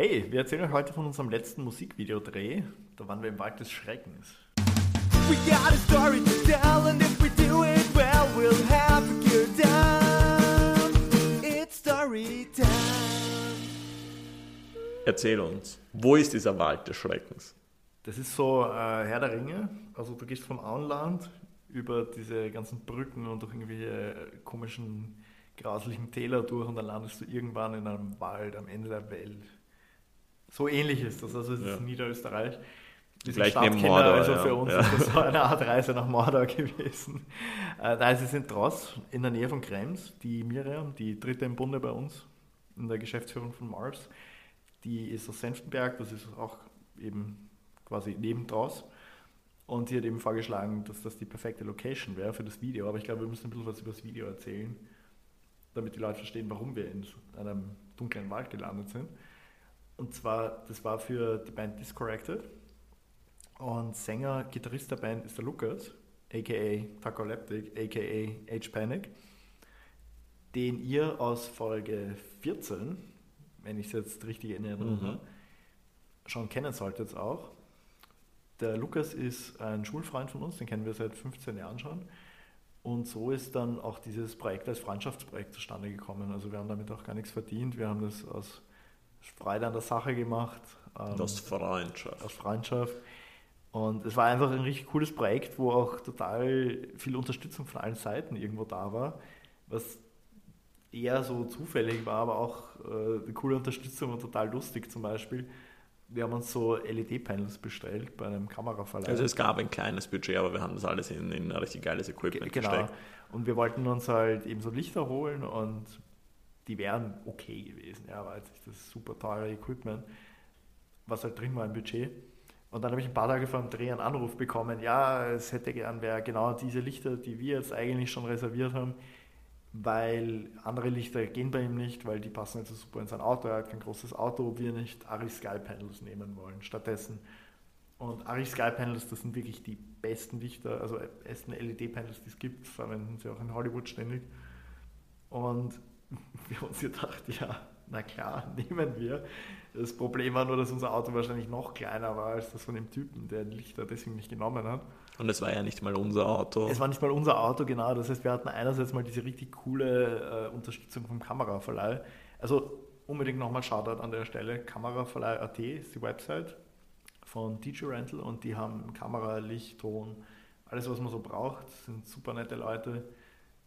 Hey, wir erzählen euch heute von unserem letzten Musikvideodreh. Da waren wir im Wald des Schreckens. We got a story to tell, and if we do it well, we'll have a good time. It's story time. Erzähl uns, wo ist dieser Wald des Schreckens? Das ist so äh, Herr der Ringe. Also du gehst vom Auenland über diese ganzen Brücken und durch irgendwelche äh, komischen, grauslichen Täler durch und dann landest du irgendwann in einem Wald am Ende der Welt. So ähnlich ist das. Also es Ja. ist Niederösterreich. Wir sind Gleich neben Mordor, also ja. für uns Ja. ist das so eine Art Reise nach Mordor gewesen. Äh, nein, sie sind Dross in der Nähe von Krems. Die Miriam, die dritte im Bunde bei uns in der Geschäftsführung von Mars, die ist aus Senftenberg, das ist auch eben quasi neben Dross. Und sie hat eben vorgeschlagen, dass das die perfekte Location wäre für das Video. Aber ich glaube, wir müssen ein bisschen was über das Video erzählen, damit die Leute verstehen, warum wir in einem dunklen Wald gelandet sind. Und zwar, das war für die Band Discorrected. Und Sänger, Gitarrist der Band ist der Lukas, aka Tacoleptic, aka H-Panic, den ihr aus Folge 14, wenn ich es jetzt richtig in Erinnerung Mhm. schon kennen solltet auch. Der Lukas ist ein Schulfreund von uns, den kennen wir seit 15 Jahren schon. Und so ist dann auch dieses Projekt als Freundschaftsprojekt zustande gekommen. Also wir haben damit auch gar nichts verdient. Wir haben das aus Freude an der Sache gemacht. ähm, Das Freundschaft. aus Freundschaft. Und es war einfach ein richtig cooles Projekt, wo auch total viel Unterstützung von allen Seiten irgendwo da war, was eher so zufällig war, aber auch äh, eine coole Unterstützung und total lustig zum Beispiel. Wir haben uns so LED-Panels bestellt bei einem Kameraverleih. Also es gab ein kleines Budget, aber wir haben das alles in, in ein richtig geiles Equipment Genau. gesteckt. Und wir wollten uns halt eben so Lichter holen und die wären okay gewesen. Ja, war jetzt nicht das super teure Equipment, was halt drin war im Budget. Und dann habe ich ein paar Tage vor dem Dreh einen Anruf bekommen, ja, es hätte gern wer genau diese Lichter, die wir jetzt eigentlich schon reserviert haben, weil andere Lichter gehen bei ihm nicht, weil die passen nicht so super in sein Auto, er hat kein großes Auto, ob wir nicht Ari Sky Panels nehmen wollen stattdessen. Und Ari Sky Panels, das sind wirklich die besten Lichter, also besten LED-Panels, die es gibt, verwenden sie auch in Hollywood ständig. Und wir haben uns gedacht, ja, na klar, nehmen wir. Das Problem war nur, dass unser Auto wahrscheinlich noch kleiner war als das von dem Typen, der die Lichter deswegen nicht genommen hat. Und es war ja nicht mal unser Auto. Es war nicht mal unser Auto, genau. Das heißt, wir hatten einerseits mal diese richtig coole äh, Unterstützung vom Kameraverleih. Also unbedingt nochmal Shoutout an der Stelle. Kameraverleih.at ist die Website von DJ Rental und die haben Kamera, Licht, Ton, alles, was man so braucht. Das sind super nette Leute.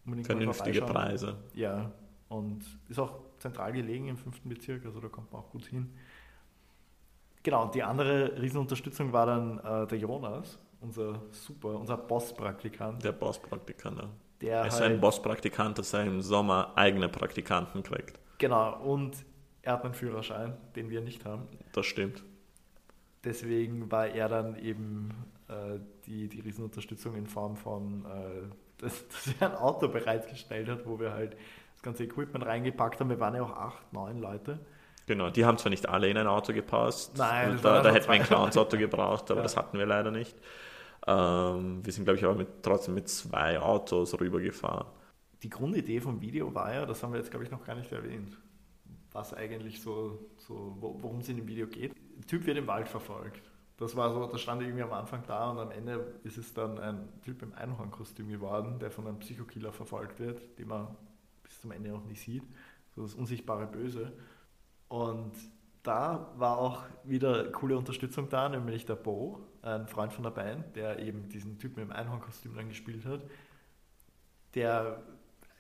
Unbedingt Vernünftige. Preise. Ja, und ist auch zentral gelegen im fünften Bezirk, also da kommt man auch gut hin. Genau, und die andere Riesenunterstützung war dann äh, der Jonas, unser super, unser Boss-Praktikant. Der Bosspraktikant. ja. Der Er ist halt, ein Bosspraktikant, dass er im Sommer eigene Praktikanten kriegt. Genau, und er hat einen Führerschein, den wir nicht haben. Das stimmt. Deswegen war er dann eben äh, die, die Riesenunterstützung in Form von, äh, dass, dass er ein Auto bereitgestellt hat, wo wir halt das ganze Equipment reingepackt haben. Wir waren ja auch acht, neun Leute. Genau, die haben zwar nicht alle in ein Auto gepasst. Nein, da, da hätten wir ein. Clowns-Auto gebraucht, aber Ja. das hatten wir leider nicht. Ähm, wir sind, glaube ich, aber mit, trotzdem mit zwei Autos rübergefahren. Die Grundidee vom Video war ja, das haben wir jetzt glaube ich noch gar nicht erwähnt, was eigentlich so, so wo- worum es in dem Video geht. Der Typ wird im Wald verfolgt. Das war so, das stand irgendwie am Anfang da und am Ende ist es dann ein Typ im Einhornkostüm geworden, der von einem Psychokiller verfolgt wird, den man bis zum Ende noch nicht sieht. So das unsichtbare Böse. Und da war auch wieder coole Unterstützung da, nämlich der Bo, ein Freund von der Band, der eben diesen Typen im Einhornkostüm dann gespielt hat. Der,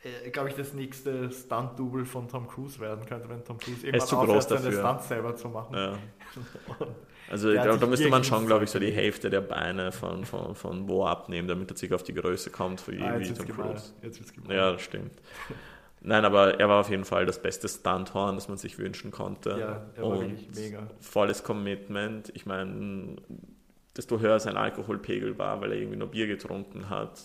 äh, glaube ich, das nächste Stunt-Double von Tom Cruise werden könnte, wenn Tom Cruise zu irgendwann groß aufhört, seine. Stunts selber zu machen. Ja. Also hat da, müsste man schon, glaube ich, so die. Hälfte der Beine von, von, von Bo abnehmen, damit er sich auf die Größe kommt für ah, wie jetzt Tom gemein. Cruise. Jetzt wird's gemein. Ja, das stimmt. Nein, aber er war auf jeden Fall das beste Stunthorn, das man sich wünschen konnte. Ja, er war Und mega. volles Commitment. Ich meine, desto höher sein Alkoholpegel war, weil er irgendwie nur Bier getrunken hat.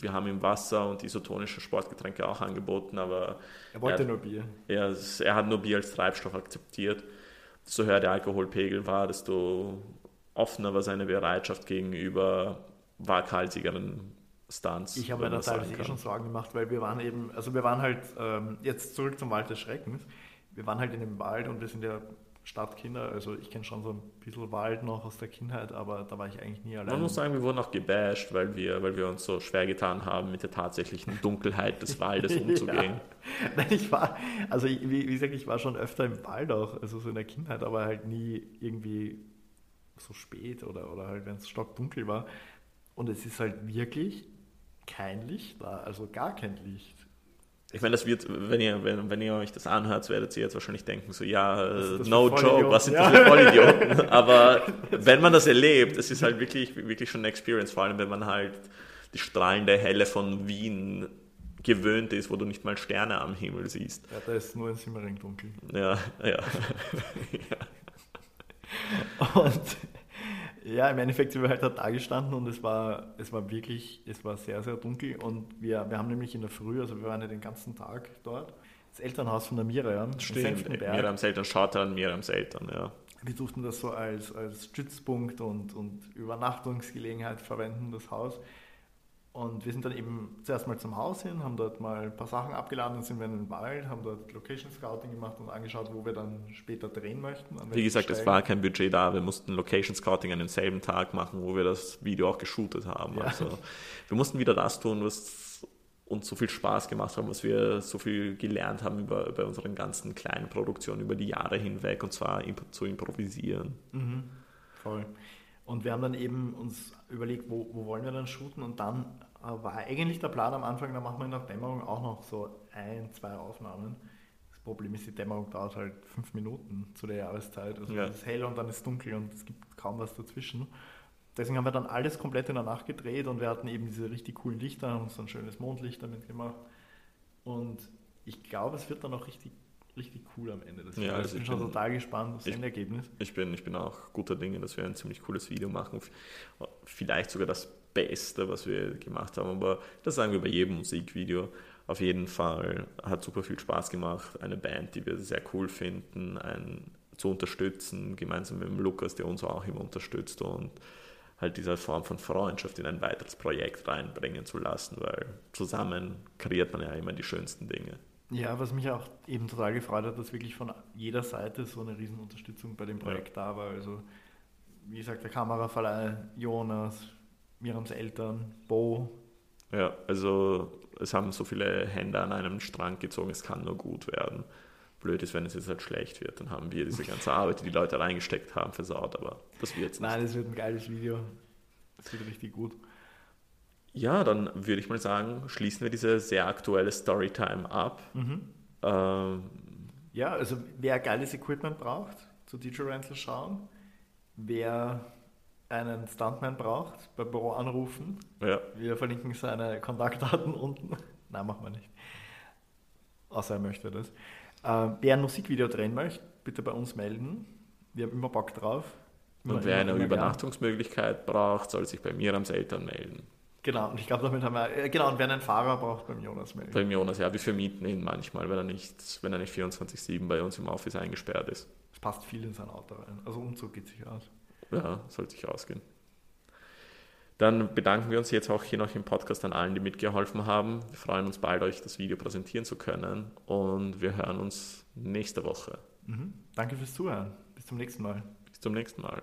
Wir haben ihm Wasser und isotonische Sportgetränke auch angeboten, aber Er wollte Ja. nur Bier. er, er hat nur Bier als Treibstoff akzeptiert. Desto höher der Alkoholpegel war, desto offener war seine Bereitschaft gegenüber waghalsigeren Stunts. Ich habe mir da teilweise eh schon Sorgen gemacht, weil wir waren eben, also wir waren halt, ähm, jetzt zurück zum Wald des Schreckens, wir waren halt in dem Wald und wir sind ja Stadtkinder. Also ich kenne schon so ein bisschen Wald noch aus der Kindheit, aber da war ich eigentlich nie allein. Man muss sagen, wir wurden auch gebasht, weil wir, weil wir uns so schwer getan haben, mit der tatsächlichen Dunkelheit des Waldes umzugehen. Ja. Nein, ich war, also ich, wie, wie gesagt, ich war schon öfter im Wald auch, also so in der Kindheit, aber halt nie irgendwie so spät oder, oder halt, wenn es stockdunkel war. Und es ist halt wirklich kein Licht da, also gar kein Licht. Ich meine, das wird, wenn ihr, wenn, wenn ihr euch das anhört, werdet ihr jetzt wahrscheinlich denken, so, ja, das no joke, was sind Ja. das für Vollidioten? Aber wenn man das erlebt, es ist halt wirklich, wirklich schon eine Experience, vor allem wenn man halt die strahlende Helle von Wien gewöhnt ist, wo du nicht mal Sterne am Himmel siehst. Ja, da ist nur ein Simmering dunkel. Ja, ja. Und ja, im Endeffekt sind wir halt da gestanden und es war, es war wirklich, es war sehr, sehr dunkel und wir, wir haben nämlich in der Früh, also wir waren ja den ganzen Tag dort, das Elternhaus von der Miriam, Stimmt. Miriams Eltern, schaut an Miriams Eltern, ja. Wir durften das so als, als Stützpunkt und, und Übernachtungsgelegenheit verwenden, das Haus. Und wir sind dann eben zuerst mal zum Haus hin, haben dort mal ein paar Sachen abgeladen, dann sind wir in den Wald, haben dort Location Scouting gemacht und angeschaut, wo wir dann später drehen möchten. Wie gesagt, es Stellen. war kein Budget da. Wir mussten Location Scouting an demselben Tag machen, wo wir das Video auch geshootet haben. Ja. Also wir mussten wieder das tun, was uns so viel Spaß gemacht hat, was wir so viel gelernt haben über, über unseren ganzen kleinen Produktionen über die Jahre hinweg und zwar imp zu improvisieren. Mhm, voll. Und wir haben dann eben uns überlegt, wo, wo wollen wir dann shooten und dann äh, war eigentlich der Plan am Anfang, da machen wir in der Dämmerung auch noch so ein, zwei Aufnahmen. Das Problem ist, die Dämmerung dauert halt fünf Minuten zu der Jahreszeit. Also Ja. es ist hell und dann ist es dunkel und es gibt kaum was dazwischen. Deswegen haben wir dann alles komplett in der Nacht gedreht und wir hatten eben diese richtig coolen Lichter, haben uns so ein schönes Mondlicht damit gemacht. Und ich glaube, es wird dann auch richtig, richtig cool am Ende. des Ja, also ich bin schon total gespannt aufs ich- Endergebnis. Ich bin, ich bin auch guter Dinge, dass wir ein ziemlich cooles Video machen. Vielleicht sogar das Beste, was wir gemacht haben, aber das sagen wir bei jedem Musikvideo. Auf jeden Fall hat super viel Spaß gemacht. Eine Band, die wir sehr cool finden, ein, zu unterstützen, gemeinsam mit dem Lukas, der uns auch immer unterstützt und halt diese Form von Freundschaft in ein weiteres Projekt reinbringen zu lassen, weil zusammen kreiert man ja immer die schönsten Dinge. Ja, was mich auch eben total gefreut hat, dass wirklich von jeder Seite so eine riesen Unterstützung bei dem Projekt da war. Also, wie gesagt, der Kameraverleih, Jonas, Mirams Eltern, Bo. Ja, also es haben so viele Hände an einem Strang gezogen, es kann nur gut werden. Blöd ist, wenn es jetzt halt schlecht wird, dann haben wir diese ganze Arbeit, die die Leute reingesteckt haben, versaut, aber das wird's nicht. Nein, es wird ein geiles Video. Es wird richtig gut. Ja, dann würde ich mal sagen, schließen wir diese sehr aktuelle Storytime ab. Ähm, Ja, also wer geiles Equipment braucht, zu DJ Rental schauen. Wer einen Stuntman braucht, bei Büro anrufen. ja, Wir verlinken seine Kontaktdaten unten. Nein, machen wir nicht. Außer er möchte das. Äh, wer ein Musikvideo drehen möchte, bitte bei uns melden. Wir haben immer Bock drauf. Immer, und wer immer, eine immer Übernachtungsmöglichkeit braucht, soll sich bei Mirams Eltern melden. Genau, und ich glaube, damit haben wir. Äh, genau, und wer einen Fahrer braucht, beim Jonas melden. Beim Jonas, ja, wir vermieten ihn manchmal, wenn er nicht, wenn er nicht 24-7 bei uns im Office eingesperrt ist. Es passt viel in sein Auto rein. Also Umzug geht sich aus. Ja, sollte sich ausgehen. Dann bedanken wir uns jetzt auch hier noch im Podcast an allen, die mitgeholfen haben. Wir freuen uns bald, euch das Video präsentieren zu können und wir hören uns nächste Woche. Mhm. Danke fürs Zuhören. Bis zum nächsten Mal. Bis zum nächsten Mal.